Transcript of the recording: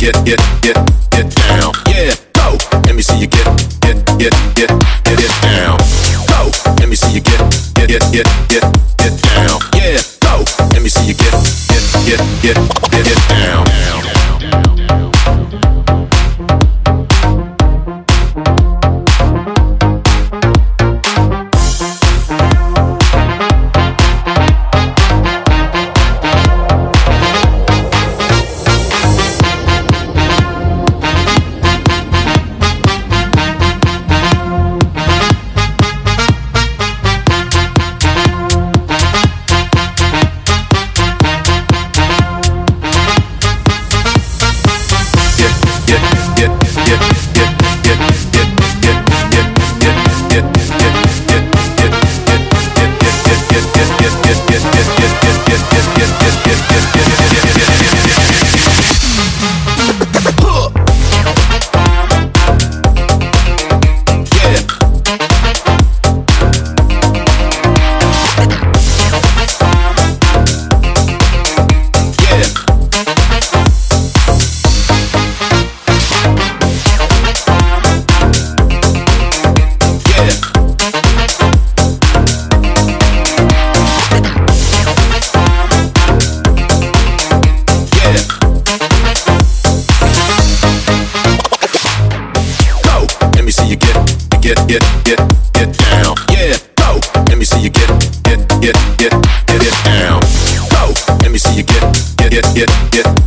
get, get, get, get down. Yeah, go. Let me see you get, get, get, get, get, get down. Go. Let me see you get, get, get, get, get, get down. Yeah, go. Let me see you get, get, get, get, get, get down. get, get, get.